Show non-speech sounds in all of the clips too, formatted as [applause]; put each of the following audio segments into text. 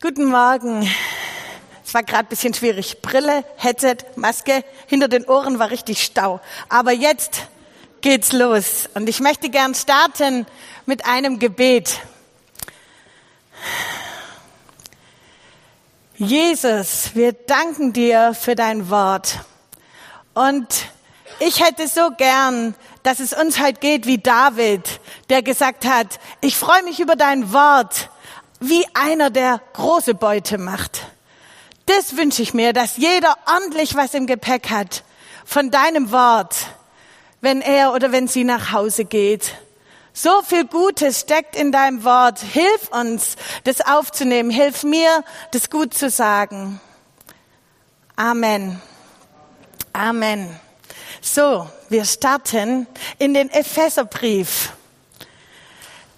Guten Morgen. Es war gerade ein bisschen schwierig. Brille, Headset, Maske, hinter den Ohren war richtig Stau. Aber jetzt geht's los. Und ich möchte gern starten mit einem Gebet. Jesus, wir danken dir für dein Wort. Und ich hätte so gern, dass es uns heute geht wie David, der gesagt hat, ich freue mich über dein Wort wie einer, der große Beute macht. Das wünsche ich mir, dass jeder ordentlich was im Gepäck hat von deinem Wort, wenn er oder wenn sie nach Hause geht. So viel Gutes steckt in deinem Wort. Hilf uns, das aufzunehmen. Hilf mir, das gut zu sagen. Amen. Amen. So, wir starten in den Epheserbrief.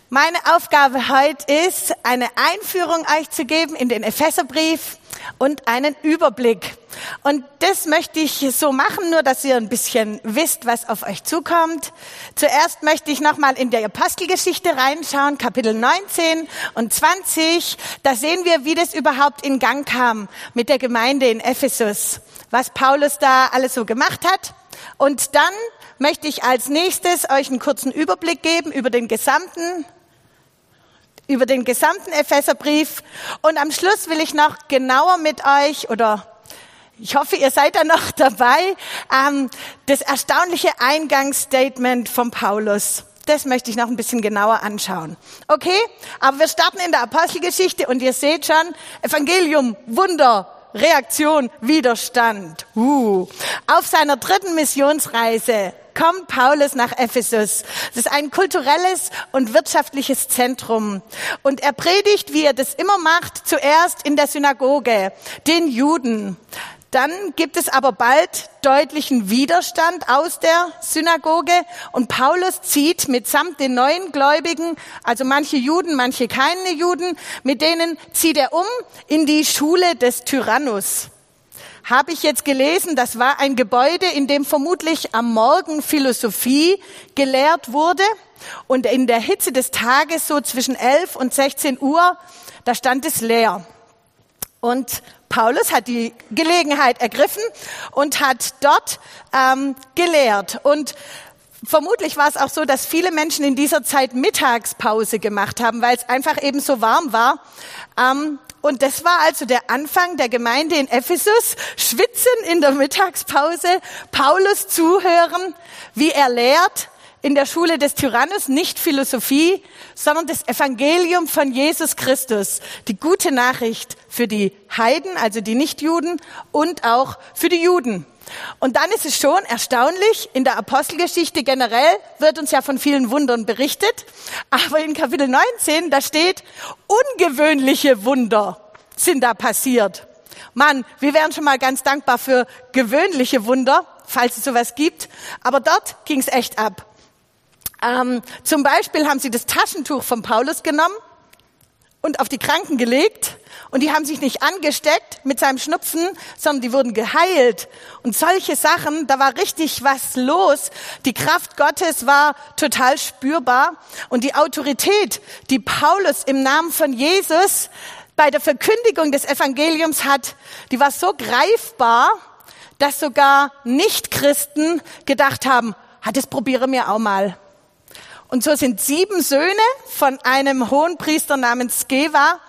Meine Aufgabe heute ist, eine Einführung euch zu geben in den Epheserbrief und einen Überblick. Und das möchte ich so machen, nur dass ihr ein bisschen wisst, was auf euch zukommt. Zuerst möchte ich nochmal in der Apostelgeschichte reinschauen, Kapitel 19 und 20. Da sehen wir, wie das überhaupt in Gang kam mit der Gemeinde in Ephesus, was Paulus da alles so gemacht hat. Und dann möchte ich als nächstes euch einen kurzen Überblick geben über den gesamten über den gesamten Epheserbrief. Und am Schluss will ich noch genauer mit euch oder ich hoffe, ihr seid da noch [laughs] dabei, ähm, das erstaunliche Eingangsstatement von Paulus. Das möchte ich noch ein bisschen genauer anschauen. Okay, aber wir starten in der Apostelgeschichte und ihr seht schon, Evangelium, Wunder, Reaktion, Widerstand. Uh. Auf seiner dritten Missionsreise kommt Paulus nach Ephesus. Das ist ein kulturelles und wirtschaftliches Zentrum. Und er predigt, wie er das immer macht, zuerst in der Synagoge, den Juden. Dann gibt es aber bald deutlichen Widerstand aus der Synagoge und Paulus zieht mitsamt den neuen Gläubigen, also manche Juden, manche keine Juden, mit denen zieht er um in die Schule des Tyrannus habe ich jetzt gelesen, das war ein Gebäude, in dem vermutlich am Morgen Philosophie gelehrt wurde. Und in der Hitze des Tages, so zwischen 11 und 16 Uhr, da stand es leer. Und Paulus hat die Gelegenheit ergriffen und hat dort ähm, gelehrt. Und Vermutlich war es auch so, dass viele Menschen in dieser Zeit Mittagspause gemacht haben, weil es einfach eben so warm war. Ähm, und das war also der Anfang der Gemeinde in Ephesus. Schwitzen in der Mittagspause, Paulus zuhören, wie er lehrt in der Schule des Tyrannus, nicht Philosophie, sondern das Evangelium von Jesus Christus. Die gute Nachricht für die Heiden, also die Nichtjuden und auch für die Juden. Und dann ist es schon erstaunlich, in der Apostelgeschichte generell wird uns ja von vielen Wundern berichtet, aber in Kapitel 19, da steht, ungewöhnliche Wunder sind da passiert. Mann, wir wären schon mal ganz dankbar für gewöhnliche Wunder, falls es sowas gibt, aber dort ging es echt ab. Ähm, zum Beispiel haben sie das Taschentuch von Paulus genommen und auf die Kranken gelegt und die haben sich nicht angesteckt mit seinem Schnupfen, sondern die wurden geheilt. Und solche Sachen, da war richtig was los. Die Kraft Gottes war total spürbar und die Autorität, die Paulus im Namen von Jesus bei der Verkündigung des Evangeliums hat, die war so greifbar, dass sogar Nichtchristen gedacht haben, ah, das probiere mir auch mal. Und so sind sieben Söhne von einem hohen Priester namens Skeva,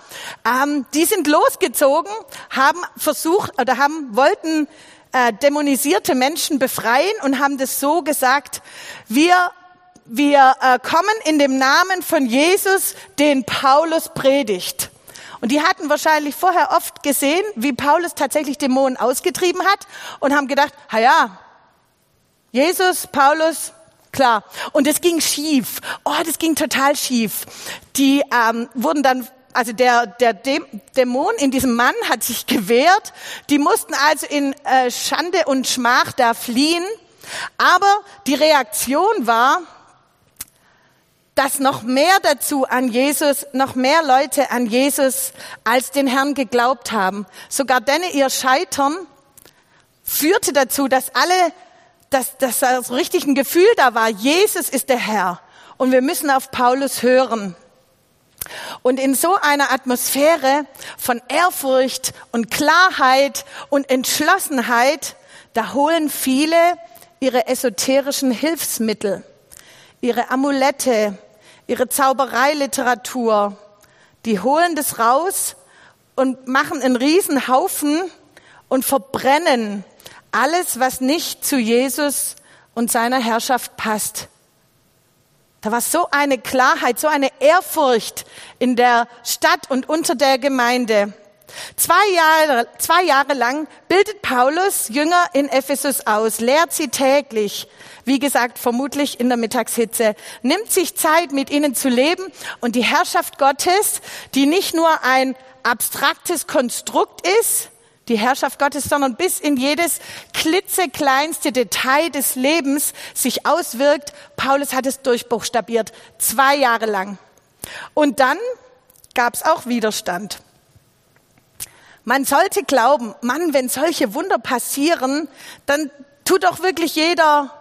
ähm, die sind losgezogen, haben versucht oder haben wollten äh, dämonisierte Menschen befreien und haben das so gesagt: Wir wir äh, kommen in dem Namen von Jesus, den Paulus predigt. Und die hatten wahrscheinlich vorher oft gesehen, wie Paulus tatsächlich Dämonen ausgetrieben hat und haben gedacht, ha ja, Jesus, Paulus, klar. Und es ging schief. Oh, das ging total schief. Die ähm, wurden dann also der, der Dämon in diesem Mann hat sich gewehrt. Die mussten also in äh, Schande und Schmach da fliehen. Aber die Reaktion war, dass noch mehr dazu an Jesus, noch mehr Leute an Jesus als den Herrn geglaubt haben. Sogar denn ihr Scheitern führte dazu, dass alle dass, dass das richtig ein Gefühl da war, Jesus ist der Herr und wir müssen auf Paulus hören. Und in so einer Atmosphäre von Ehrfurcht und Klarheit und Entschlossenheit, da holen viele ihre esoterischen Hilfsmittel, ihre Amulette, ihre Zaubereiliteratur, die holen das raus und machen einen Riesenhaufen und verbrennen alles, was nicht zu Jesus und seiner Herrschaft passt. Da war so eine Klarheit, so eine Ehrfurcht in der Stadt und unter der Gemeinde. Zwei Jahre, zwei Jahre lang bildet Paulus Jünger in Ephesus aus, lehrt sie täglich, wie gesagt, vermutlich in der Mittagshitze, nimmt sich Zeit, mit ihnen zu leben und die Herrschaft Gottes, die nicht nur ein abstraktes Konstrukt ist, die Herrschaft Gottes, sondern bis in jedes klitzekleinste Detail des Lebens sich auswirkt. Paulus hat es durchbuchstabiert, zwei Jahre lang. Und dann gab es auch Widerstand. Man sollte glauben, Mann, wenn solche Wunder passieren, dann tut doch wirklich jeder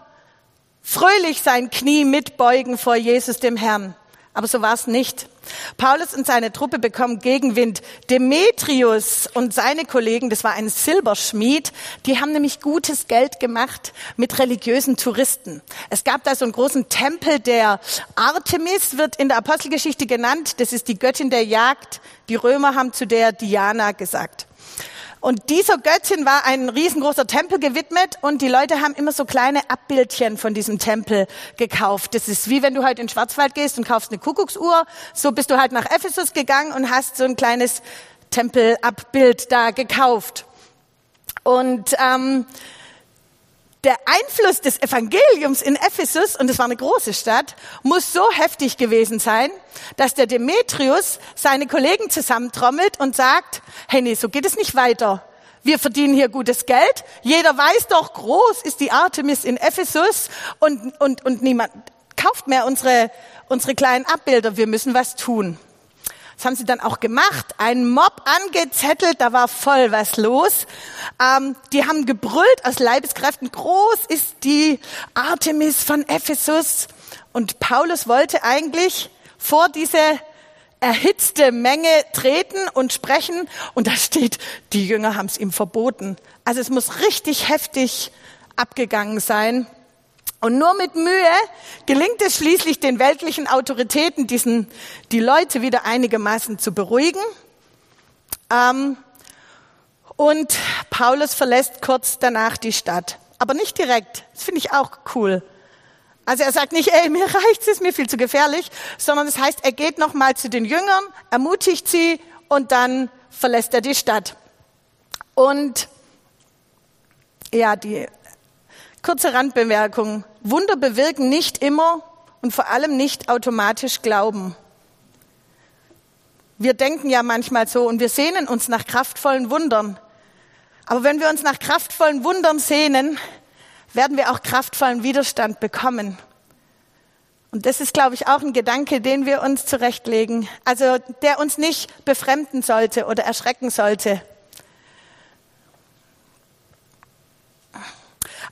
fröhlich sein Knie mitbeugen vor Jesus dem Herrn. Aber so war es nicht. Paulus und seine Truppe bekommen Gegenwind. Demetrius und seine Kollegen, das war ein Silberschmied, die haben nämlich gutes Geld gemacht mit religiösen Touristen. Es gab da so einen großen Tempel der Artemis, wird in der Apostelgeschichte genannt. Das ist die Göttin der Jagd. Die Römer haben zu der Diana gesagt. Und dieser Göttin war ein riesengroßer Tempel gewidmet und die Leute haben immer so kleine Abbildchen von diesem Tempel gekauft. Das ist wie wenn du halt in den Schwarzwald gehst und kaufst eine Kuckucksuhr. So bist du halt nach Ephesus gegangen und hast so ein kleines Tempelabbild da gekauft. Und ähm, der Einfluss des Evangeliums in Ephesus, und es war eine große Stadt, muss so heftig gewesen sein, dass der Demetrius seine Kollegen zusammentrommelt und sagt, hey, nee, so geht es nicht weiter. Wir verdienen hier gutes Geld. Jeder weiß doch, groß ist die Artemis in Ephesus und, und, und niemand kauft mehr unsere, unsere kleinen Abbilder. Wir müssen was tun. Das haben sie dann auch gemacht. Ein Mob angezettelt, da war voll was los. Ähm, die haben gebrüllt aus Leibeskräften, groß ist die Artemis von Ephesus. Und Paulus wollte eigentlich vor diese erhitzte Menge treten und sprechen. Und da steht, die Jünger haben es ihm verboten. Also es muss richtig heftig abgegangen sein. Und nur mit Mühe gelingt es schließlich den weltlichen Autoritäten, diesen, die Leute wieder einigermaßen zu beruhigen. Ähm, und Paulus verlässt kurz danach die Stadt. Aber nicht direkt. Das finde ich auch cool. Also er sagt nicht, ey, mir [laughs] reicht's, ist mir viel zu gefährlich, sondern es das heißt, er geht nochmal zu den Jüngern, ermutigt sie und dann verlässt er die Stadt. Und ja, die Kurze Randbemerkung. Wunder bewirken nicht immer und vor allem nicht automatisch Glauben. Wir denken ja manchmal so und wir sehnen uns nach kraftvollen Wundern. Aber wenn wir uns nach kraftvollen Wundern sehnen, werden wir auch kraftvollen Widerstand bekommen. Und das ist, glaube ich, auch ein Gedanke, den wir uns zurechtlegen. Also der uns nicht befremden sollte oder erschrecken sollte.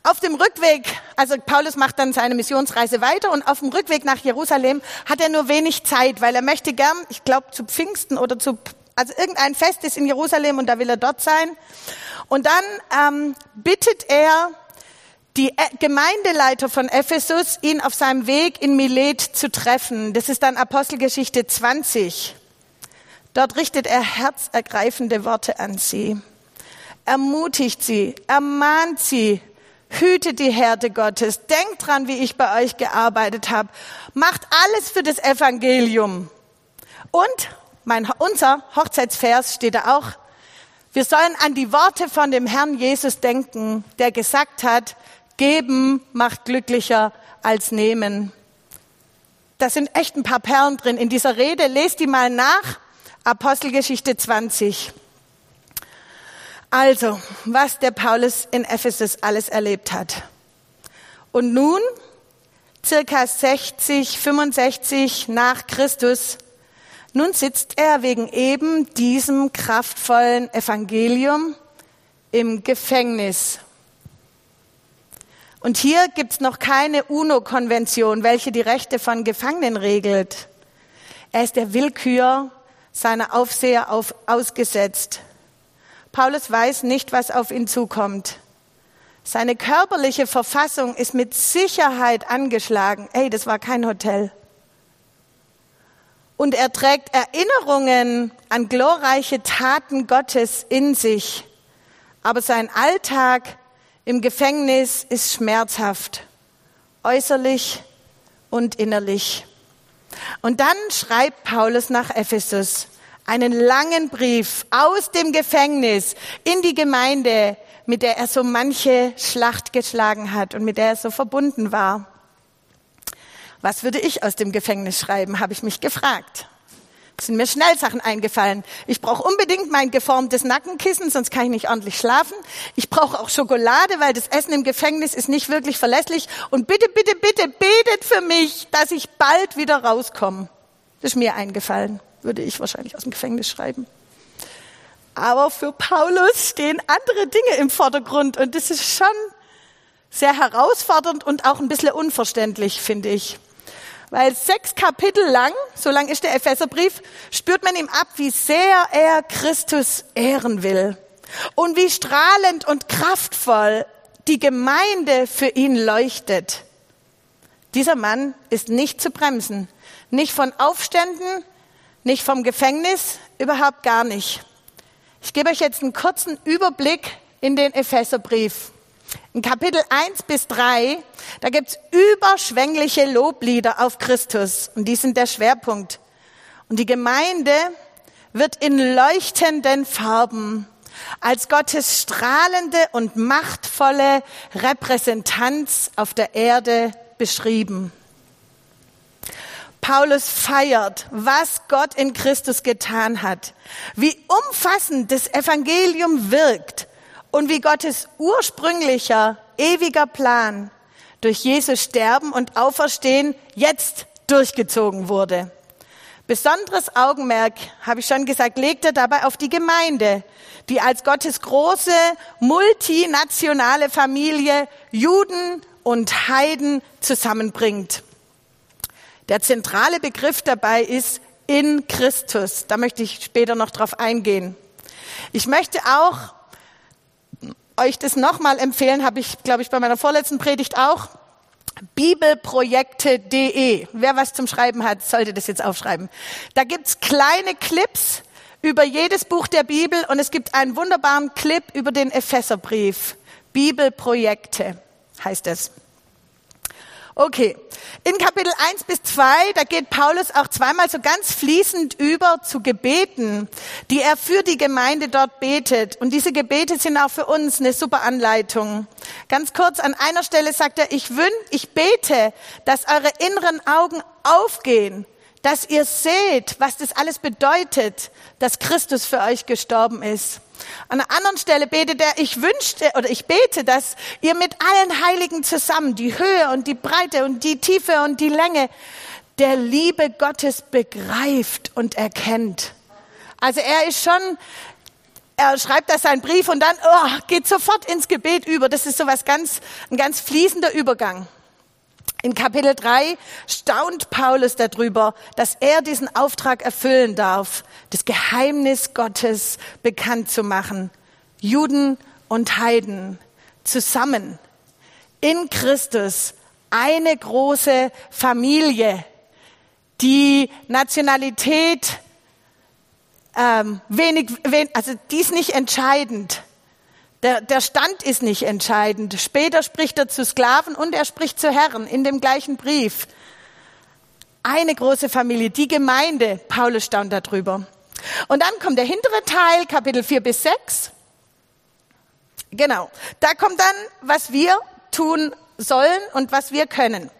Auf dem Rückweg, also Paulus macht dann seine Missionsreise weiter und auf dem Rückweg nach Jerusalem hat er nur wenig Zeit, weil er möchte gern, ich glaube, zu Pfingsten oder zu, also irgendein Fest ist in Jerusalem und da will er dort sein. Und dann ähm, bittet er die e-, Gemeindeleiter von Ephesus, ihn auf seinem Weg in Milet zu treffen. Das ist dann Apostelgeschichte 20. Dort richtet er herzergreifende Worte an sie, ermutigt sie, ermahnt sie, Hütet die Härte Gottes. Denkt dran, wie ich bei euch gearbeitet habe. Macht alles für das Evangelium. Und mein, unser Hochzeitsvers steht da auch. Wir sollen an die Worte von dem Herrn Jesus denken, der gesagt hat, geben macht glücklicher als nehmen. Da sind echt ein paar Perlen drin in dieser Rede. Lest die mal nach. Apostelgeschichte 20. Also, was der Paulus in Ephesus alles erlebt hat. Und nun, circa 60, 65 nach Christus, nun sitzt er wegen eben diesem kraftvollen Evangelium im Gefängnis. Und hier gibt's noch keine UNO-Konvention, welche die Rechte von Gefangenen regelt. Er ist der Willkür seiner Aufseher auf, ausgesetzt. Paulus weiß nicht, was auf ihn zukommt. Seine körperliche Verfassung ist mit Sicherheit angeschlagen. Ey, das war kein Hotel. Und er trägt Erinnerungen an glorreiche Taten Gottes in sich. Aber sein Alltag im Gefängnis ist schmerzhaft, äußerlich und innerlich. Und dann schreibt Paulus nach Ephesus einen langen Brief aus dem Gefängnis in die Gemeinde, mit der er so manche Schlacht geschlagen hat und mit der er so verbunden war. Was würde ich aus dem Gefängnis schreiben, habe ich mich gefragt. Es sind mir schnell Sachen eingefallen. Ich brauche unbedingt mein geformtes Nackenkissen, sonst kann ich nicht ordentlich schlafen. Ich brauche auch Schokolade, weil das Essen im Gefängnis ist nicht wirklich verlässlich. Und bitte, bitte, bitte betet für mich, dass ich bald wieder rauskomme. Das ist mir eingefallen, würde ich wahrscheinlich aus dem Gefängnis schreiben. Aber für Paulus stehen andere Dinge im Vordergrund und das ist schon sehr herausfordernd und auch ein bisschen unverständlich, finde ich. Weil sechs Kapitel lang, so lang ist der Epheserbrief, spürt man ihm ab, wie sehr er Christus ehren will und wie strahlend und kraftvoll die Gemeinde für ihn leuchtet. Dieser Mann ist nicht zu bremsen, nicht von Aufständen, nicht vom Gefängnis, überhaupt gar nicht. Ich gebe euch jetzt einen kurzen Überblick in den Epheserbrief. In Kapitel 1 bis 3, da gibt's überschwängliche Loblieder auf Christus und die sind der Schwerpunkt. Und die Gemeinde wird in leuchtenden Farben als Gottes strahlende und machtvolle Repräsentanz auf der Erde beschrieben. Paulus feiert, was Gott in Christus getan hat, wie umfassend das Evangelium wirkt und wie Gottes ursprünglicher, ewiger Plan durch Jesus Sterben und Auferstehen jetzt durchgezogen wurde. Besonderes Augenmerk, habe ich schon gesagt, legt er dabei auf die Gemeinde, die als Gottes große multinationale Familie Juden und Heiden zusammenbringt. Der zentrale Begriff dabei ist in Christus. Da möchte ich später noch drauf eingehen. Ich möchte auch euch das nochmal empfehlen, habe ich, glaube ich, bei meiner vorletzten Predigt auch. Bibelprojekte.de. Wer was zum Schreiben hat, sollte das jetzt aufschreiben. Da gibt's kleine Clips über jedes Buch der Bibel und es gibt einen wunderbaren Clip über den Epheserbrief. Bibelprojekte heißt es. Okay. In Kapitel 1 bis 2, da geht Paulus auch zweimal so ganz fließend über zu Gebeten, die er für die Gemeinde dort betet. Und diese Gebete sind auch für uns eine super Anleitung. Ganz kurz, an einer Stelle sagt er, ich wün, ich bete, dass eure inneren Augen aufgehen, dass ihr seht, was das alles bedeutet, dass Christus für euch gestorben ist. An einer anderen Stelle betet er, ich wünschte oder ich bete, dass ihr mit allen Heiligen zusammen die Höhe und die Breite und die Tiefe und die Länge der Liebe Gottes begreift und erkennt. Also er ist schon, er schreibt da seinen Brief und dann oh, geht sofort ins Gebet über. Das ist so was ganz, ein ganz fließender Übergang. In Kapitel 3 staunt Paulus darüber, dass er diesen Auftrag erfüllen darf, das Geheimnis Gottes bekannt zu machen. Juden und Heiden zusammen in Christus eine große Familie. Die Nationalität ähm, wenig, wen, also die ist nicht entscheidend. Der, der Stand ist nicht entscheidend. Später spricht er zu Sklaven und er spricht zu Herren in dem gleichen Brief. Eine große Familie, die Gemeinde. Paulus staunt darüber. Und dann kommt der hintere Teil, Kapitel 4 bis 6. Genau. Da kommt dann, was wir tun sollen und was wir können.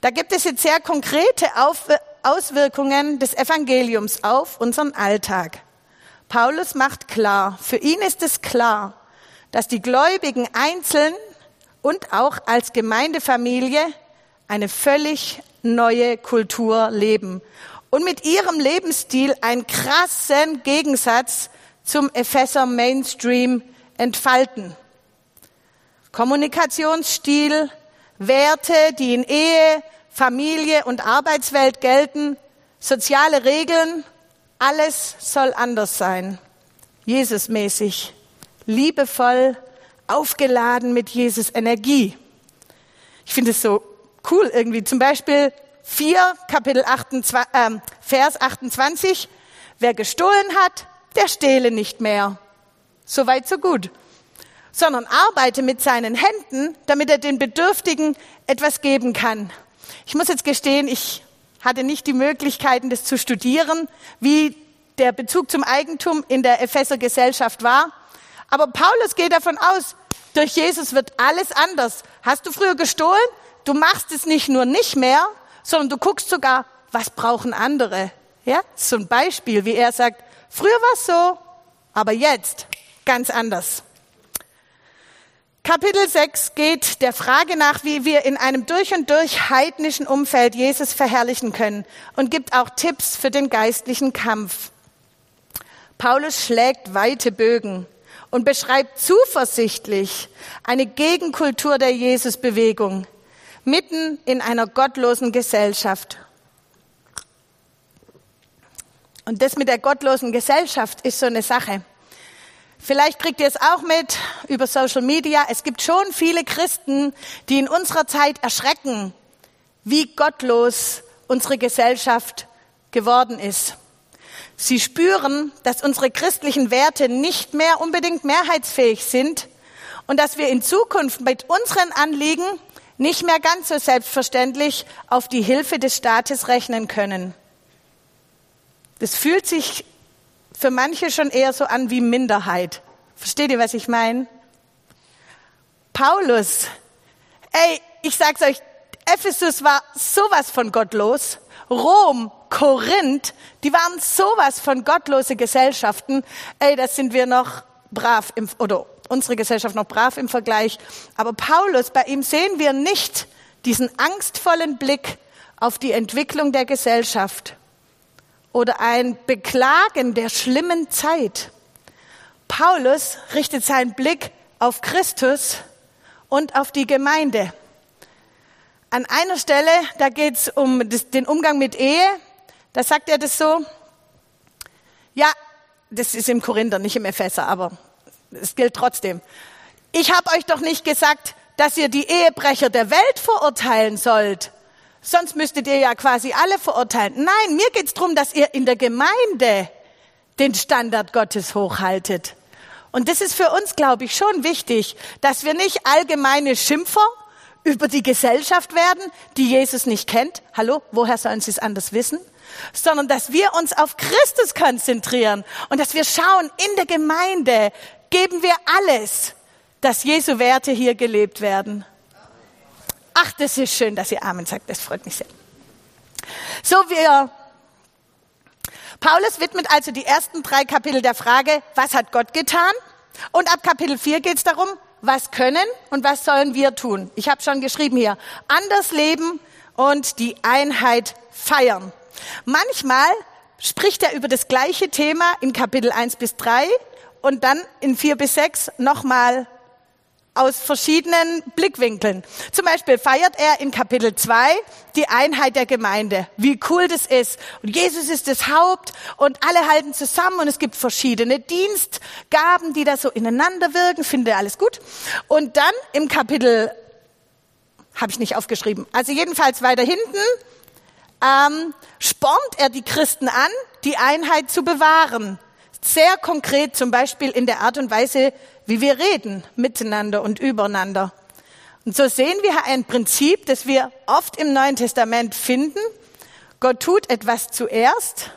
Da gibt es jetzt sehr konkrete Auswirkungen des Evangeliums auf unseren Alltag. Paulus macht klar, für ihn ist es klar, dass die Gläubigen einzeln und auch als Gemeindefamilie eine völlig neue Kultur leben und mit ihrem Lebensstil einen krassen Gegensatz zum Epheser Mainstream entfalten. Kommunikationsstil, Werte, die in Ehe, Familie und Arbeitswelt gelten, soziale Regeln, alles soll anders sein. Jesusmäßig, liebevoll, aufgeladen mit Jesus Energie. Ich finde es so cool irgendwie. Zum Beispiel 4, Kapitel 28, äh, Vers 28. Wer gestohlen hat, der stehle nicht mehr. So weit, so gut. Sondern arbeite mit seinen Händen, damit er den Bedürftigen etwas geben kann. Ich muss jetzt gestehen, ich hatte nicht die Möglichkeiten, das zu studieren, wie der Bezug zum Eigentum in der Epheser Gesellschaft war. Aber Paulus geht davon aus, durch Jesus wird alles anders. Hast du früher gestohlen? Du machst es nicht nur nicht mehr, sondern du guckst sogar, was brauchen andere. Ja, ein Beispiel, wie er sagt, früher war es so, aber jetzt ganz anders. Kapitel 6 geht der Frage nach, wie wir in einem durch und durch heidnischen Umfeld Jesus verherrlichen können und gibt auch Tipps für den geistlichen Kampf. Paulus schlägt weite Bögen und beschreibt zuversichtlich eine Gegenkultur der Jesusbewegung mitten in einer gottlosen Gesellschaft. Und das mit der gottlosen Gesellschaft ist so eine Sache. Vielleicht kriegt ihr es auch mit über Social Media. Es gibt schon viele Christen, die in unserer Zeit erschrecken, wie gottlos unsere Gesellschaft geworden ist. Sie spüren, dass unsere christlichen Werte nicht mehr unbedingt mehrheitsfähig sind und dass wir in Zukunft mit unseren Anliegen nicht mehr ganz so selbstverständlich auf die Hilfe des Staates rechnen können. Das fühlt sich für manche schon eher so an wie Minderheit. Versteht ihr, was ich meine? Paulus, ey, ich sag's euch, Ephesus war sowas von gottlos. Rom, Korinth, die waren sowas von gottlose Gesellschaften. Ey, das sind wir noch brav im, oder unsere Gesellschaft noch brav im Vergleich. Aber Paulus, bei ihm sehen wir nicht diesen angstvollen Blick auf die Entwicklung der Gesellschaft oder ein Beklagen der schlimmen Zeit. Paulus richtet seinen Blick auf Christus und auf die Gemeinde. An einer Stelle, da geht es um den Umgang mit Ehe, da sagt er das so, ja, das ist im Korinther, nicht im Epheser, aber es gilt trotzdem. Ich habe euch doch nicht gesagt, dass ihr die Ehebrecher der Welt verurteilen sollt. Sonst müsstet ihr ja quasi alle verurteilen. Nein, mir geht's drum, dass ihr in der Gemeinde den Standard Gottes hochhaltet. Und das ist für uns, glaube ich, schon wichtig, dass wir nicht allgemeine Schimpfer über die Gesellschaft werden, die Jesus nicht kennt. Hallo, woher sollen sie es anders wissen? Sondern dass wir uns auf Christus konzentrieren und dass wir schauen, in der Gemeinde geben wir alles, dass Jesu Werte hier gelebt werden. Ach, das ist schön, dass ihr Amen sagt, das freut mich sehr. So, wir Paulus widmet also die ersten drei Kapitel der Frage, was hat Gott getan? Und ab Kapitel 4 geht es darum, was können und was sollen wir tun. Ich habe schon geschrieben hier, anders leben und die Einheit feiern. Manchmal spricht er über das gleiche Thema in Kapitel 1 bis 3 und dann in 4 bis 6 nochmal aus verschiedenen Blickwinkeln. Zum Beispiel feiert er in Kapitel 2 die Einheit der Gemeinde. Wie cool das ist. Und Jesus ist das Haupt und alle halten zusammen und es gibt verschiedene Dienstgaben, die da so ineinander wirken. Finde alles gut. Und dann im Kapitel, habe ich nicht aufgeschrieben, also jedenfalls weiter hinten, ähm, spornt er die Christen an, die Einheit zu bewahren. Sehr konkret, zum Beispiel in der Art und Weise, wie wir reden miteinander und übereinander. Und so sehen wir ein Prinzip, das wir oft im Neuen Testament finden. Gott tut etwas zuerst,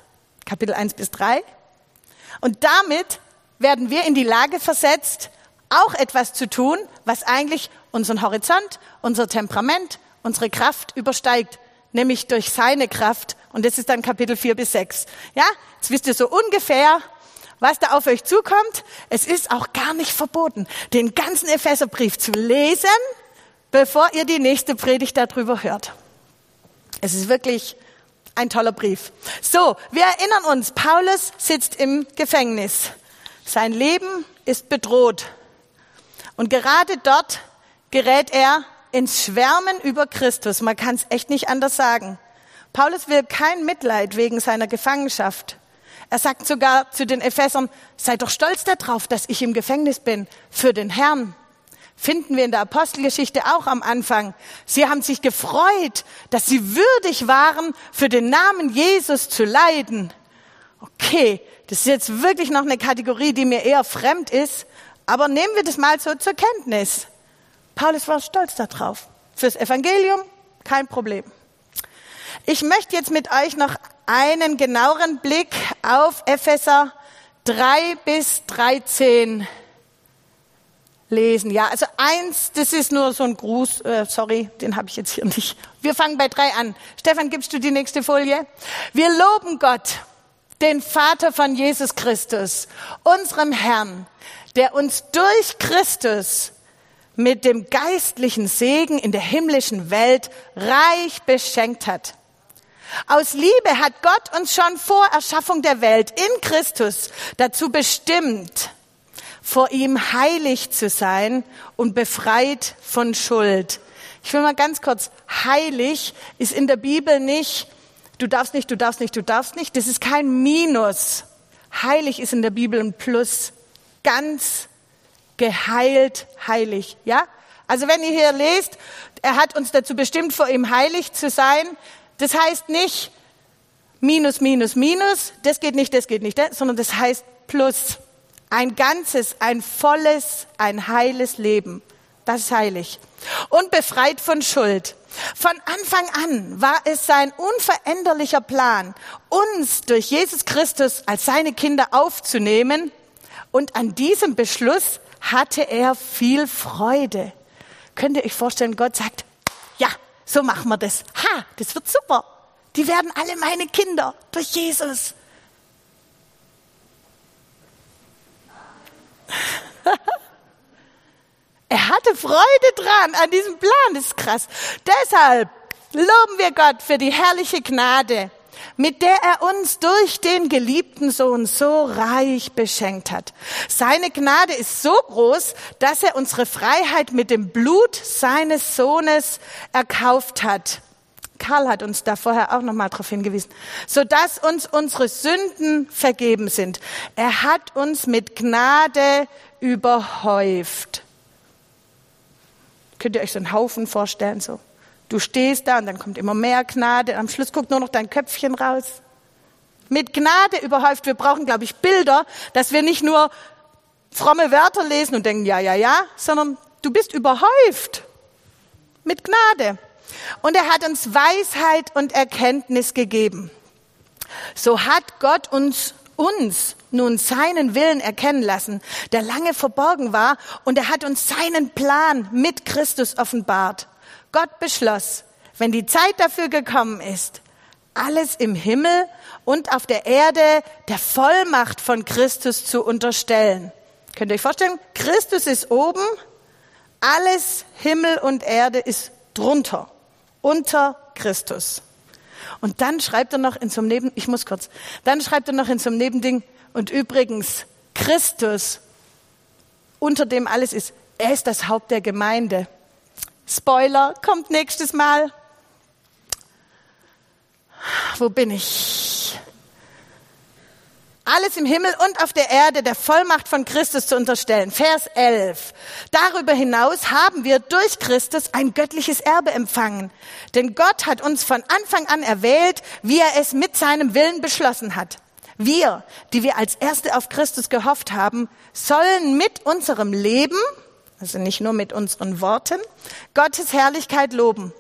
Kapitel 1 bis 3. Und damit werden wir in die Lage versetzt, auch etwas zu tun, was eigentlich unseren Horizont, unser Temperament, unsere Kraft übersteigt, nämlich durch seine Kraft. Und das ist dann Kapitel 4 bis 6. Ja, jetzt wisst ihr so ungefähr, was da auf euch zukommt. Es ist auch gar nicht verboten, den ganzen Epheserbrief zu lesen, bevor ihr die nächste Predigt darüber hört. Es ist wirklich ein toller Brief. So, wir erinnern uns, Paulus sitzt im Gefängnis. Sein Leben ist bedroht. Und gerade dort gerät er ins Schwärmen über Christus. Man kann es echt nicht anders sagen. Paulus will kein Mitleid wegen seiner Gefangenschaft. Er sagt sogar zu den Ephesern, seid doch stolz darauf, dass ich im Gefängnis bin für den Herrn. Finden wir in der Apostelgeschichte auch am Anfang. Sie haben sich gefreut, dass sie würdig waren, für den Namen Jesus zu leiden. Okay, das ist jetzt wirklich noch eine Kategorie, die mir eher fremd ist, aber nehmen wir das mal so zur Kenntnis. Paulus war stolz darauf. Fürs Evangelium kein Problem. Ich möchte jetzt mit euch noch einen genaueren Blick auf Epheser 3 bis 13 lesen. Ja, also eins, das ist nur so ein Gruß. Äh, sorry, den habe ich jetzt hier nicht. Wir fangen bei drei an. Stefan, gibst du die nächste Folie? Wir loben Gott, den Vater von Jesus Christus, unserem Herrn, der uns durch Christus mit dem geistlichen Segen in der himmlischen Welt reich beschenkt hat. Aus Liebe hat Gott uns schon vor Erschaffung der Welt in Christus dazu bestimmt, vor ihm heilig zu sein und befreit von Schuld. Ich will mal ganz kurz, heilig ist in der Bibel nicht, du darfst nicht, du darfst nicht, du darfst nicht. Das ist kein Minus. Heilig ist in der Bibel ein Plus. Ganz geheilt, heilig, ja? Also wenn ihr hier lest, er hat uns dazu bestimmt, vor ihm heilig zu sein, das heißt nicht Minus, Minus, Minus, das geht nicht, das geht nicht, sondern das heißt Plus. Ein ganzes, ein volles, ein heiles Leben. Das ist heilig. Und befreit von Schuld. Von Anfang an war es sein unveränderlicher Plan, uns durch Jesus Christus als seine Kinder aufzunehmen. Und an diesem Beschluss hatte er viel Freude. Könnt ihr euch vorstellen, Gott sagt, ja, so machen wir das. Ha, das wird super. Die werden alle meine Kinder durch Jesus. [laughs] er hatte Freude dran an diesem Plan, das ist krass. Deshalb loben wir Gott für die herrliche Gnade, mit der er uns durch den geliebten Sohn so reich beschenkt hat. Seine Gnade ist so groß, dass er unsere Freiheit mit dem Blut seines Sohnes erkauft hat. Karl hat uns da vorher auch noch mal darauf hingewiesen, so dass uns unsere Sünden vergeben sind. Er hat uns mit Gnade überhäuft. Könnt ihr euch so einen Haufen vorstellen, so? Du stehst da und dann kommt immer mehr Gnade. Am Schluss guckt nur noch dein Köpfchen raus. Mit Gnade überhäuft. Wir brauchen, glaube ich, Bilder, dass wir nicht nur fromme Wörter lesen und denken, ja, ja, ja, sondern du bist überhäuft mit Gnade. Und er hat uns Weisheit und Erkenntnis gegeben. So hat Gott uns, uns nun seinen Willen erkennen lassen, der lange verborgen war, und er hat uns seinen Plan mit Christus offenbart. Gott beschloss, wenn die Zeit dafür gekommen ist, alles im Himmel und auf der Erde der Vollmacht von Christus zu unterstellen. Könnt ihr euch vorstellen? Christus ist oben, alles Himmel und Erde ist drunter unter Christus. Und dann schreibt er noch in einem Neben, ich muss kurz, dann schreibt er noch in einem Nebending, und übrigens, Christus, unter dem alles ist, er ist das Haupt der Gemeinde. Spoiler, kommt nächstes Mal. Wo bin ich? alles im Himmel und auf der Erde der Vollmacht von Christus zu unterstellen. Vers 11. Darüber hinaus haben wir durch Christus ein göttliches Erbe empfangen. Denn Gott hat uns von Anfang an erwählt, wie er es mit seinem Willen beschlossen hat. Wir, die wir als Erste auf Christus gehofft haben, sollen mit unserem Leben, also nicht nur mit unseren Worten, Gottes Herrlichkeit loben.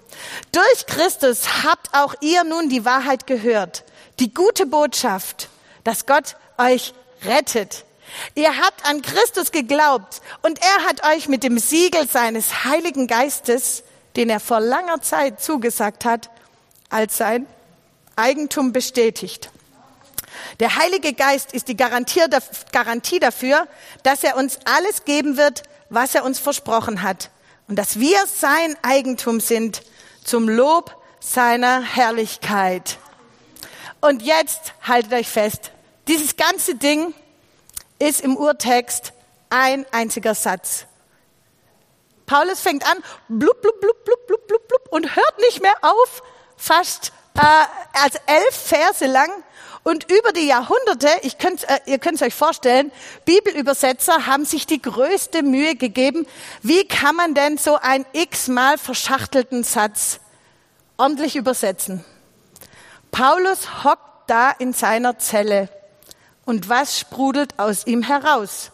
Durch Christus habt auch ihr nun die Wahrheit gehört, die gute Botschaft, dass Gott euch rettet. Ihr habt an Christus geglaubt und er hat euch mit dem Siegel seines Heiligen Geistes, den er vor langer Zeit zugesagt hat, als sein Eigentum bestätigt. Der Heilige Geist ist die Garantie dafür, dass er uns alles geben wird, was er uns versprochen hat und dass wir sein Eigentum sind zum Lob seiner Herrlichkeit. Und jetzt haltet euch fest, dieses ganze Ding ist im Urtext ein einziger Satz. Paulus fängt an, blub, blub, blub, blub, blub, blub, blub und hört nicht mehr auf, fast äh, also elf Verse lang. Und über die Jahrhunderte, ich könnt, äh, ihr könnt es euch vorstellen, Bibelübersetzer haben sich die größte Mühe gegeben, wie kann man denn so einen x-mal verschachtelten Satz ordentlich übersetzen. Paulus hockt da in seiner Zelle und was sprudelt aus ihm heraus?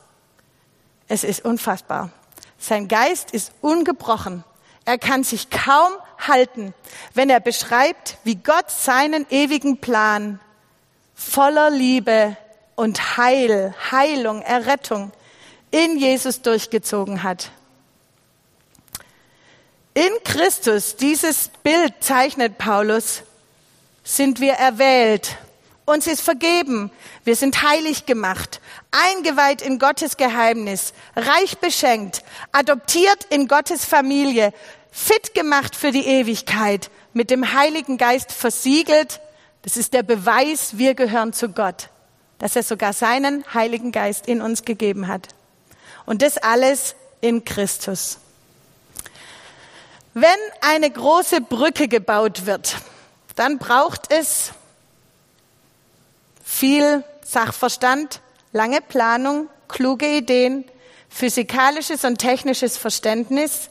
Es ist unfassbar. Sein Geist ist ungebrochen. Er kann sich kaum halten, wenn er beschreibt, wie Gott seinen ewigen Plan voller Liebe und Heil, Heilung, Errettung in Jesus durchgezogen hat. In Christus, dieses Bild zeichnet Paulus, sind wir erwählt, uns ist vergeben, wir sind heilig gemacht, eingeweiht in Gottes Geheimnis, reich beschenkt, adoptiert in Gottes Familie, fit gemacht für die Ewigkeit, mit dem Heiligen Geist versiegelt. Das ist der Beweis, wir gehören zu Gott, dass er sogar seinen Heiligen Geist in uns gegeben hat. Und das alles in Christus. Wenn eine große Brücke gebaut wird, dann braucht es viel Sachverstand, lange Planung, kluge Ideen, physikalisches und technisches Verständnis,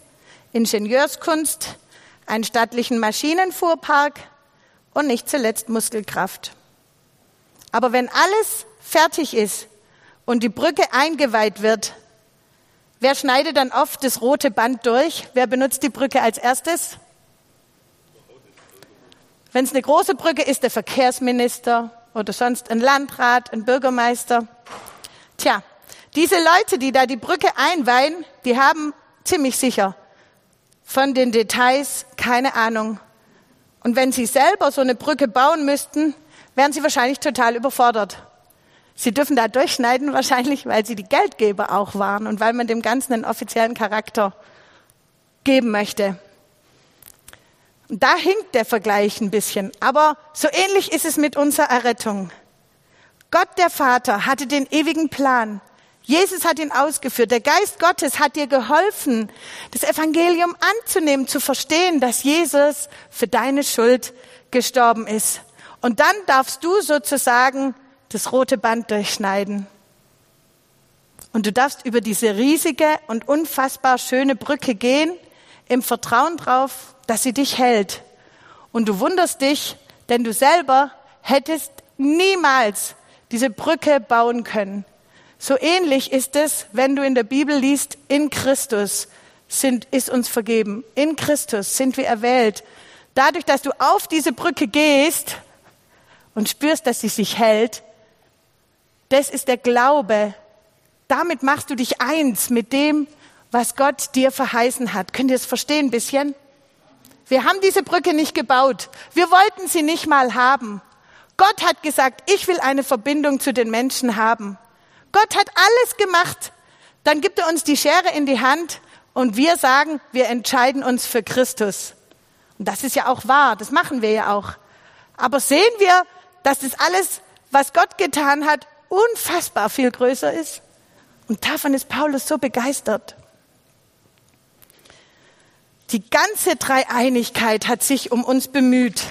Ingenieurskunst, einen stattlichen Maschinenfuhrpark und nicht zuletzt Muskelkraft. Aber wenn alles fertig ist und die Brücke eingeweiht wird, wer schneidet dann oft das rote Band durch? Wer benutzt die Brücke als erstes? Wenn es eine große Brücke ist, der Verkehrsminister oder sonst ein Landrat, ein Bürgermeister. Tja, diese Leute, die da die Brücke einweihen, die haben ziemlich sicher von den Details keine Ahnung. Und wenn sie selber so eine Brücke bauen müssten, wären sie wahrscheinlich total überfordert. Sie dürfen da durchschneiden wahrscheinlich, weil sie die Geldgeber auch waren und weil man dem Ganzen einen offiziellen Charakter geben möchte. Und da hinkt der Vergleich ein bisschen. Aber so ähnlich ist es mit unserer Errettung. Gott der Vater hatte den ewigen Plan. Jesus hat ihn ausgeführt. Der Geist Gottes hat dir geholfen, das Evangelium anzunehmen, zu verstehen, dass Jesus für deine Schuld gestorben ist. Und dann darfst du sozusagen das rote Band durchschneiden. Und du darfst über diese riesige und unfassbar schöne Brücke gehen, im Vertrauen drauf, dass sie dich hält. Und du wunderst dich, denn du selber hättest niemals diese Brücke bauen können. So ähnlich ist es, wenn du in der Bibel liest, in Christus sind, ist uns vergeben. In Christus sind wir erwählt. Dadurch, dass du auf diese Brücke gehst und spürst, dass sie sich hält, das ist der Glaube. Damit machst du dich eins mit dem, was Gott dir verheißen hat. Könnt ihr es verstehen ein bisschen? Wir haben diese Brücke nicht gebaut. Wir wollten sie nicht mal haben. Gott hat gesagt, ich will eine Verbindung zu den Menschen haben. Gott hat alles gemacht. Dann gibt er uns die Schere in die Hand und wir sagen, wir entscheiden uns für Christus. Und das ist ja auch wahr, das machen wir ja auch. Aber sehen wir, dass das alles, was Gott getan hat, unfassbar viel größer ist? Und davon ist Paulus so begeistert. Die ganze Dreieinigkeit hat sich um uns bemüht,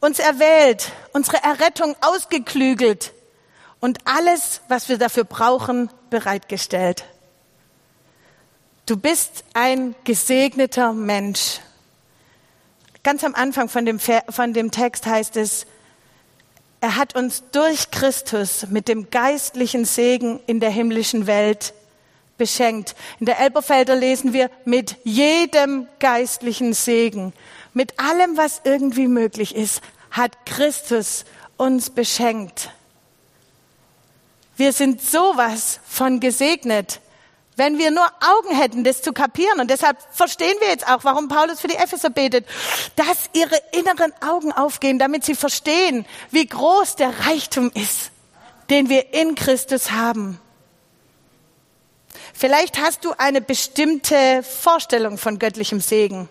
uns erwählt, unsere Errettung ausgeklügelt, und alles, was wir dafür brauchen, bereitgestellt. Du bist ein gesegneter Mensch. Ganz am Anfang von dem, von dem Text heißt es, er hat uns durch Christus mit dem geistlichen Segen in der himmlischen Welt beschenkt. In der Elberfelder lesen wir mit jedem geistlichen Segen, mit allem, was irgendwie möglich ist, hat Christus uns beschenkt. Wir sind sowas von gesegnet. Wenn wir nur Augen hätten, das zu kapieren. Und deshalb verstehen wir jetzt auch, warum Paulus für die Epheser betet, dass ihre inneren Augen aufgehen, damit sie verstehen, wie groß der Reichtum ist, den wir in Christus haben. Vielleicht hast du eine bestimmte Vorstellung von göttlichem Segen.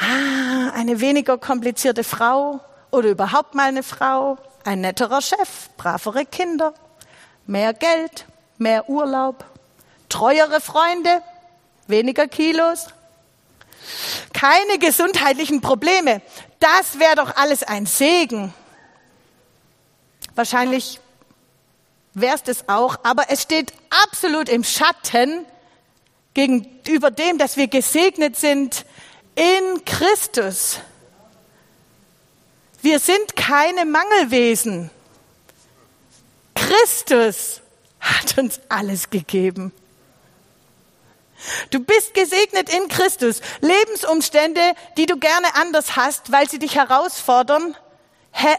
Ah, eine weniger komplizierte Frau oder überhaupt mal eine Frau, ein netterer Chef, bravere Kinder, Mehr Geld, mehr Urlaub, treuere Freunde, weniger Kilos, keine gesundheitlichen Probleme. Das wäre doch alles ein Segen. Wahrscheinlich wäre es das auch, aber es steht absolut im Schatten gegenüber dem, dass wir gesegnet sind in Christus. Wir sind keine Mangelwesen. Christus hat uns alles gegeben. Du bist gesegnet in Christus. Lebensumstände, die du gerne anders hast, weil sie dich herausfordern. Hä?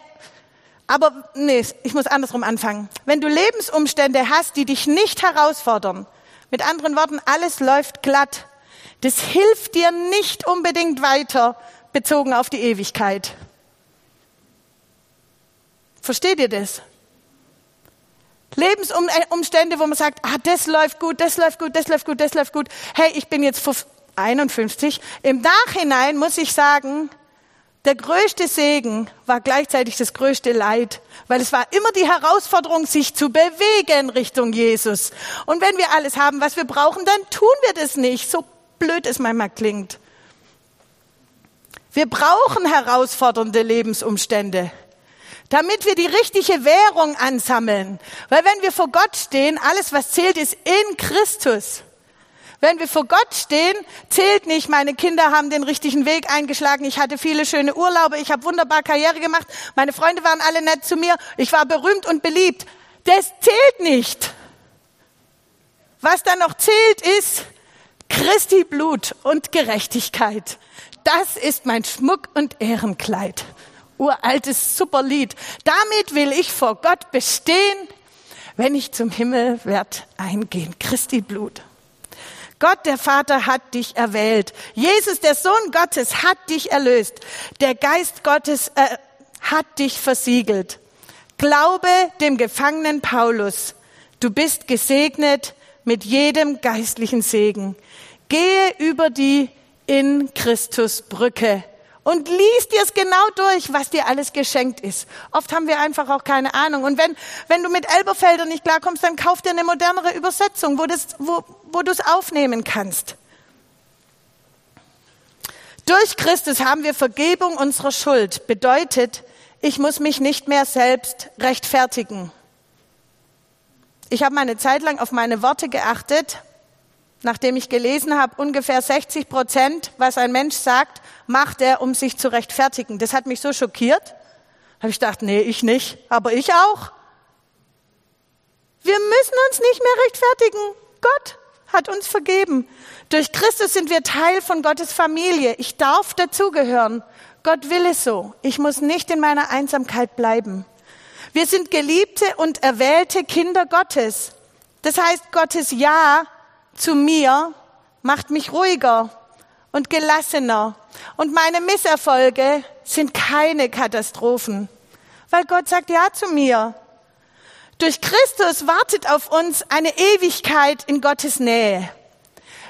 Aber nee, ich muss andersrum anfangen. Wenn du Lebensumstände hast, die dich nicht herausfordern, mit anderen Worten, alles läuft glatt, das hilft dir nicht unbedingt weiter bezogen auf die Ewigkeit. Versteht ihr das? Lebensumstände, wo man sagt, ah, das läuft gut, das läuft gut, das läuft gut, das läuft gut. Hey, ich bin jetzt 51. Im Nachhinein muss ich sagen, der größte Segen war gleichzeitig das größte Leid, weil es war immer die Herausforderung, sich zu bewegen Richtung Jesus. Und wenn wir alles haben, was wir brauchen, dann tun wir das nicht, so blöd es manchmal klingt. Wir brauchen herausfordernde Lebensumstände damit wir die richtige Währung ansammeln. Weil wenn wir vor Gott stehen, alles was zählt ist in Christus. Wenn wir vor Gott stehen, zählt nicht, meine Kinder haben den richtigen Weg eingeschlagen, ich hatte viele schöne Urlaube, ich habe wunderbar Karriere gemacht, meine Freunde waren alle nett zu mir, ich war berühmt und beliebt. Das zählt nicht. Was dann noch zählt, ist Christi Blut und Gerechtigkeit. Das ist mein Schmuck und Ehrenkleid uraltes Superlied. Damit will ich vor Gott bestehen, wenn ich zum Himmel werd eingehen. Christi Blut. Gott, der Vater, hat dich erwählt. Jesus, der Sohn Gottes, hat dich erlöst. Der Geist Gottes äh, hat dich versiegelt. Glaube dem Gefangenen Paulus. Du bist gesegnet mit jedem geistlichen Segen. Gehe über die in Christus Brücke und lies dir es genau durch, was dir alles geschenkt ist. Oft haben wir einfach auch keine Ahnung. Und wenn, wenn du mit Elberfelder nicht klarkommst, dann kauf dir eine modernere Übersetzung, wo, das, wo, wo du es aufnehmen kannst. Durch Christus haben wir Vergebung unserer Schuld. Bedeutet, ich muss mich nicht mehr selbst rechtfertigen. Ich habe meine Zeit lang auf meine Worte geachtet nachdem ich gelesen habe, ungefähr 60 Prozent, was ein Mensch sagt, macht er, um sich zu rechtfertigen. Das hat mich so schockiert. Habe ich gedacht, nee, ich nicht, aber ich auch. Wir müssen uns nicht mehr rechtfertigen. Gott hat uns vergeben. Durch Christus sind wir Teil von Gottes Familie. Ich darf dazugehören. Gott will es so. Ich muss nicht in meiner Einsamkeit bleiben. Wir sind geliebte und erwählte Kinder Gottes. Das heißt, Gottes Ja zu mir macht mich ruhiger und gelassener. Und meine Misserfolge sind keine Katastrophen, weil Gott sagt Ja zu mir. Durch Christus wartet auf uns eine Ewigkeit in Gottes Nähe.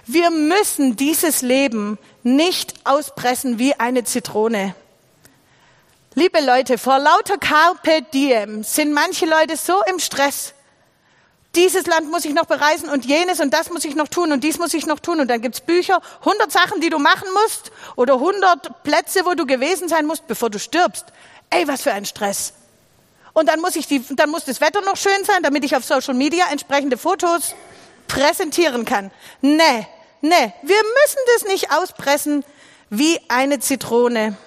Wir müssen dieses Leben nicht auspressen wie eine Zitrone. Liebe Leute, vor lauter Carpe Diem sind manche Leute so im Stress, dieses Land muss ich noch bereisen und jenes und das muss ich noch tun und dies muss ich noch tun. Und dann gibt's Bücher, 100 Sachen, die du machen musst oder 100 Plätze, wo du gewesen sein musst, bevor du stirbst. Ey, was für ein Stress. Und dann muss, ich die, dann muss das Wetter noch schön sein, damit ich auf Social Media entsprechende Fotos präsentieren kann. Nee, nee, wir müssen das nicht auspressen wie eine Zitrone.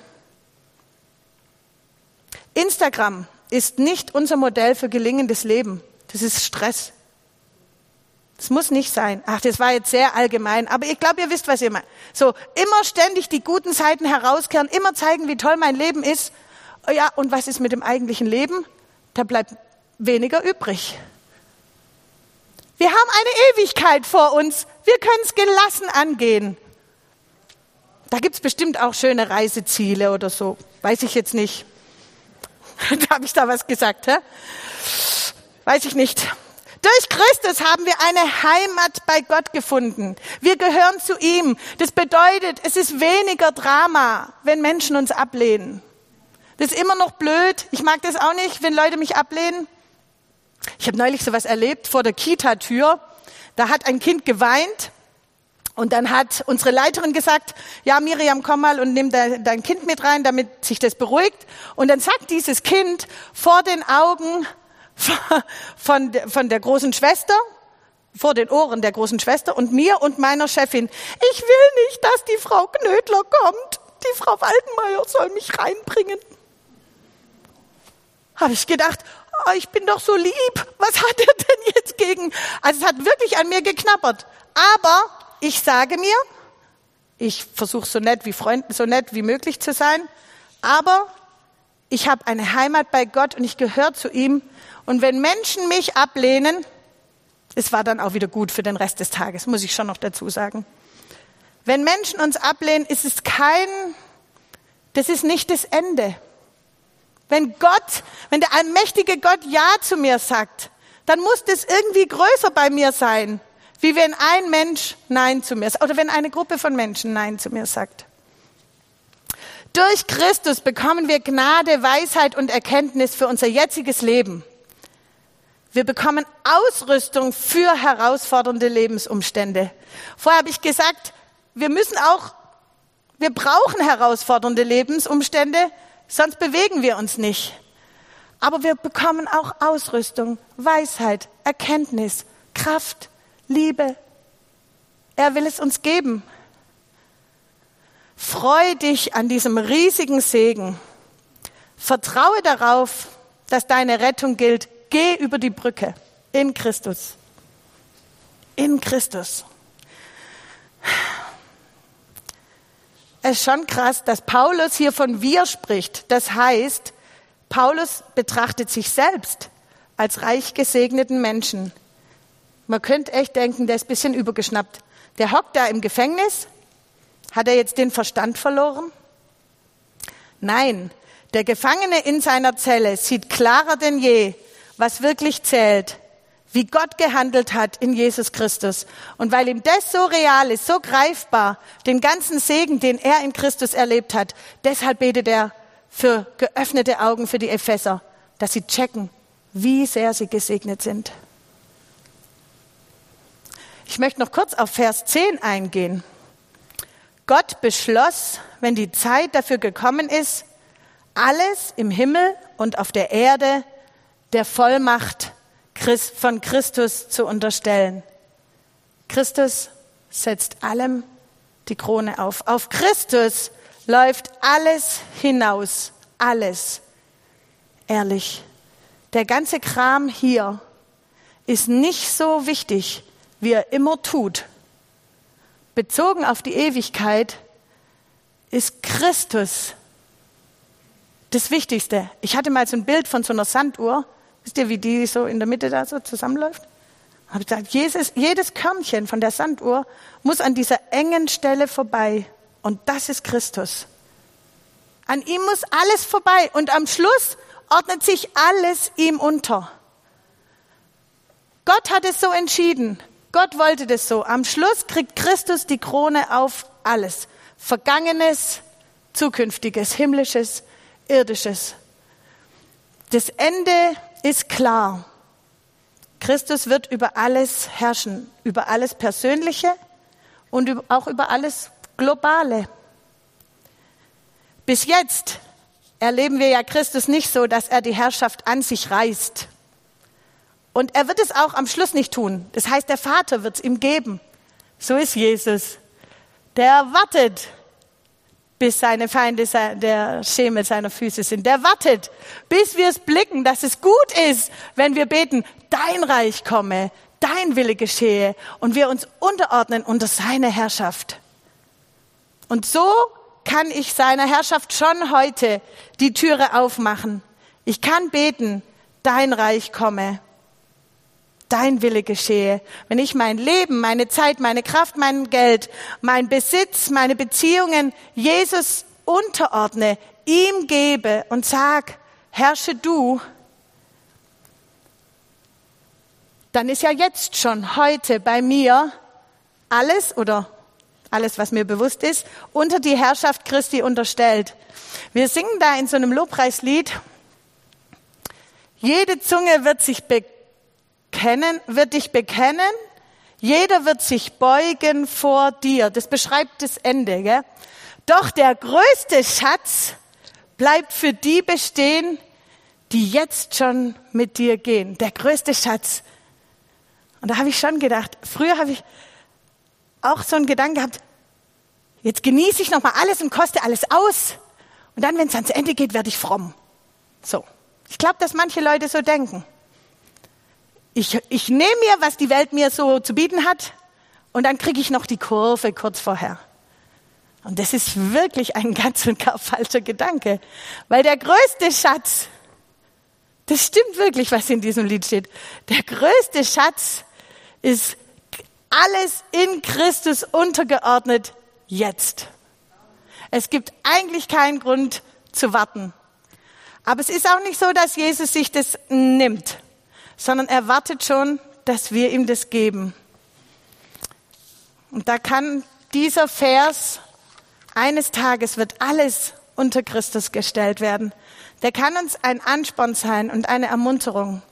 Instagram ist nicht unser Modell für gelingendes Leben. Das ist Stress. Das muss nicht sein. Ach, das war jetzt sehr allgemein. Aber ich glaube, ihr wisst, was ihr meint. So, immer ständig die guten Seiten herauskehren, immer zeigen, wie toll mein Leben ist. Oh ja, und was ist mit dem eigentlichen Leben? Da bleibt weniger übrig. Wir haben eine Ewigkeit vor uns. Wir können es gelassen angehen. Da gibt's bestimmt auch schöne Reiseziele oder so. Weiß ich jetzt nicht. [laughs] da habe ich da was gesagt, hä? Weiß ich nicht. Durch Christus haben wir eine Heimat bei Gott gefunden. Wir gehören zu ihm. Das bedeutet, es ist weniger Drama, wenn Menschen uns ablehnen. Das ist immer noch blöd. Ich mag das auch nicht, wenn Leute mich ablehnen. Ich habe neulich sowas erlebt vor der Kita-Tür. Da hat ein Kind geweint Und dann hat unsere Leiterin gesagt, ja, Miriam, komm mal und nimm dein Kind mit rein, damit sich das beruhigt. Und dann sagt dieses Kind vor den Augen von, von der großen Schwester, vor den Ohren der großen Schwester und mir und meiner Chefin, ich will nicht, dass die Frau Knödler kommt. Die Frau Waldenmeier soll mich reinbringen. Habe ich gedacht, oh, ich bin doch so lieb. Was hat er denn jetzt gegen? Also es hat wirklich an mir geknabbert. Aber ich sage mir, ich versuche so nett wie Freund, so nett wie möglich zu sein, aber ich habe eine Heimat bei Gott und ich gehöre zu ihm. Und wenn Menschen mich ablehnen, es war dann auch wieder gut für den Rest des Tages, muss ich schon noch dazu sagen. Wenn Menschen uns ablehnen, ist es kein, das ist nicht das Ende. Wenn Gott, wenn der allmächtige Gott Ja zu mir sagt, dann muss das irgendwie größer bei mir sein. Wie wenn ein Mensch Nein zu mir sagt oder wenn eine Gruppe von Menschen Nein zu mir sagt. Durch Christus bekommen wir Gnade, Weisheit und Erkenntnis für unser jetziges Leben. Wir bekommen Ausrüstung für herausfordernde Lebensumstände. Vorher habe ich gesagt, wir müssen auch, wir brauchen herausfordernde Lebensumstände, sonst bewegen wir uns nicht. Aber wir bekommen auch Ausrüstung, Weisheit, Erkenntnis, Kraft, Liebe. Er will es uns geben. Freu dich an diesem riesigen Segen. Vertraue darauf, dass deine Rettung gilt. Geh über die Brücke in Christus. In Christus. Es ist schon krass, dass Paulus hier von wir spricht. Das heißt, Paulus betrachtet sich selbst als reich gesegneten Menschen. Man könnte echt denken, der ist ein bisschen übergeschnappt. Der hockt da im Gefängnis. Hat er jetzt den Verstand verloren? Nein, der Gefangene in seiner Zelle sieht klarer denn je, was wirklich zählt, wie Gott gehandelt hat in Jesus Christus. Und weil ihm das so real ist, so greifbar, den ganzen Segen, den er in Christus erlebt hat, deshalb betet er für geöffnete Augen für die Epheser, dass sie checken, wie sehr sie gesegnet sind. Ich möchte noch kurz auf Vers 10 eingehen. Gott beschloss, wenn die Zeit dafür gekommen ist, alles im Himmel und auf der Erde der Vollmacht von Christus zu unterstellen. Christus setzt allem die Krone auf. Auf Christus läuft alles hinaus. Alles. Ehrlich. Der ganze Kram hier ist nicht so wichtig wie er immer tut, bezogen auf die Ewigkeit, ist Christus das Wichtigste. Ich hatte mal so ein Bild von so einer Sanduhr. Wisst ihr, wie die so in der Mitte da so zusammenläuft? Habe ich gesagt, jedes, jedes Körnchen von der Sanduhr muss an dieser engen Stelle vorbei. Und das ist Christus. An ihm muss alles vorbei. Und am Schluss ordnet sich alles ihm unter. Gott hat es so entschieden. Gott wollte das so. Am Schluss kriegt Christus die Krone auf alles. Vergangenes, Zukünftiges, Himmlisches, Irdisches. Das Ende ist klar. Christus wird über alles herrschen, über alles Persönliche und auch über alles Globale. Bis jetzt erleben wir ja Christus nicht so, dass er die Herrschaft an sich reißt. Und er wird es auch am Schluss nicht tun. Das heißt, der Vater wird es ihm geben. So ist Jesus. Der wartet, bis seine Feinde der Schemel seiner Füße sind. Der wartet, bis wir es blicken, dass es gut ist, wenn wir beten, dein Reich komme, dein Wille geschehe und wir uns unterordnen unter seine Herrschaft. Und so kann ich seiner Herrschaft schon heute die Türe aufmachen. Ich kann beten, dein Reich komme dein Wille geschehe. Wenn ich mein Leben, meine Zeit, meine Kraft, mein Geld, mein Besitz, meine Beziehungen Jesus unterordne, ihm gebe und sag, herrsche du, dann ist ja jetzt schon heute bei mir alles oder alles, was mir bewusst ist, unter die Herrschaft Christi unterstellt. Wir singen da in so einem Lobpreislied, jede Zunge wird sich bekennen, wird dich bekennen, Jeder wird sich beugen vor dir. Das beschreibt das Ende. Gell? Doch der größte Schatz bleibt für die bestehen, die jetzt schon mit dir gehen. Der größte Schatz. Und da habe ich schon gedacht, früher habe ich auch so einen Gedanken gehabt, jetzt genieße ich nochmal alles und koste alles aus. Und dann, wenn es ans Ende geht, werde ich fromm. So. Ich glaube, dass manche Leute so denken. Ich, ich nehme mir, was die Welt mir so zu bieten hat, und dann kriege ich noch die Kurve kurz vorher. Und das ist wirklich ein [laughs] ganz und gar falscher Gedanke. Weil der größte Schatz, das stimmt wirklich, was in diesem Lied steht. Der größte Schatz ist alles in Christus untergeordnet jetzt. Es gibt eigentlich keinen Grund zu warten. Aber es ist auch nicht so, dass Jesus sich das nimmt, sondern er wartet schon, dass wir ihm das geben. Und da kann dieser Vers, eines Tages wird alles unter Christus gestellt werden. Der kann uns ein Ansporn sein und eine Ermunterung.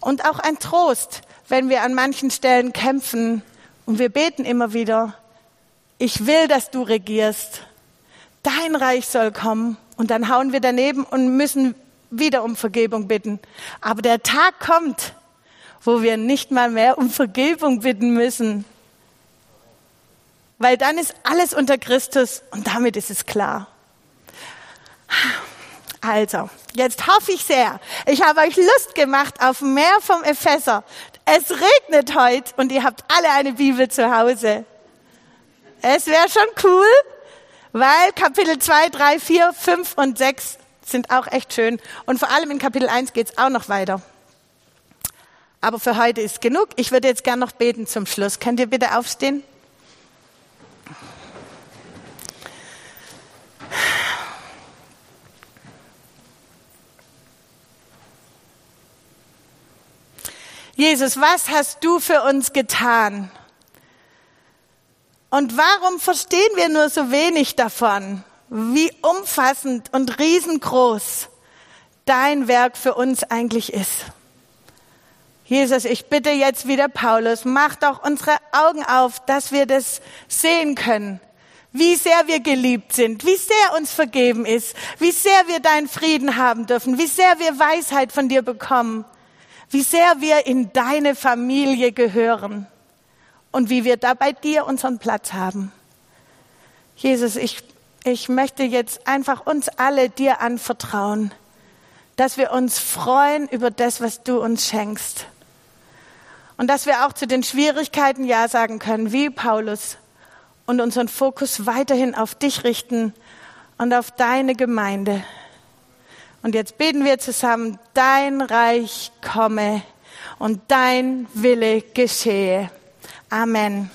Und auch ein Trost, wenn wir an manchen Stellen kämpfen und wir beten immer wieder, ich will, dass du regierst. Dein Reich soll kommen. Und dann hauen wir daneben und müssen wieder um Vergebung bitten. Aber der Tag kommt, wo wir nicht mal mehr um Vergebung bitten müssen. Weil dann ist alles unter Christus und damit ist es klar. Also, jetzt hoffe ich sehr, ich habe euch Lust gemacht auf mehr vom Epheser. Es regnet heute und ihr habt alle eine Bibel zu Hause. Es wäre schon cool, weil Kapitel 2, 3, 4, 5 und 6 sind auch echt schön. Und vor allem in Kapitel 1 geht es auch noch weiter. Aber für heute ist genug. Ich würde jetzt gern noch beten zum Schluss. Könnt ihr bitte aufstehen? Jesus, was hast du für uns getan? Und warum verstehen wir nur so wenig davon? Wie umfassend und riesengroß dein Werk für uns eigentlich ist. Jesus, ich bitte jetzt wieder Paulus, mach doch unsere Augen auf, dass wir das sehen können. Wie sehr wir geliebt sind, wie sehr uns vergeben ist, wie sehr wir deinen Frieden haben dürfen, wie sehr wir Weisheit von dir bekommen wie sehr wir in deine Familie gehören und wie wir da bei dir unseren Platz haben. Jesus, ich, ich möchte jetzt einfach uns alle dir anvertrauen, dass wir uns freuen über das, was du uns schenkst. Und dass wir auch zu den Schwierigkeiten Ja sagen können, wie Paulus, und unseren Fokus weiterhin auf dich richten und auf deine Gemeinde. Und jetzt beten wir zusammen, dein Reich komme und dein Wille geschehe. Amen.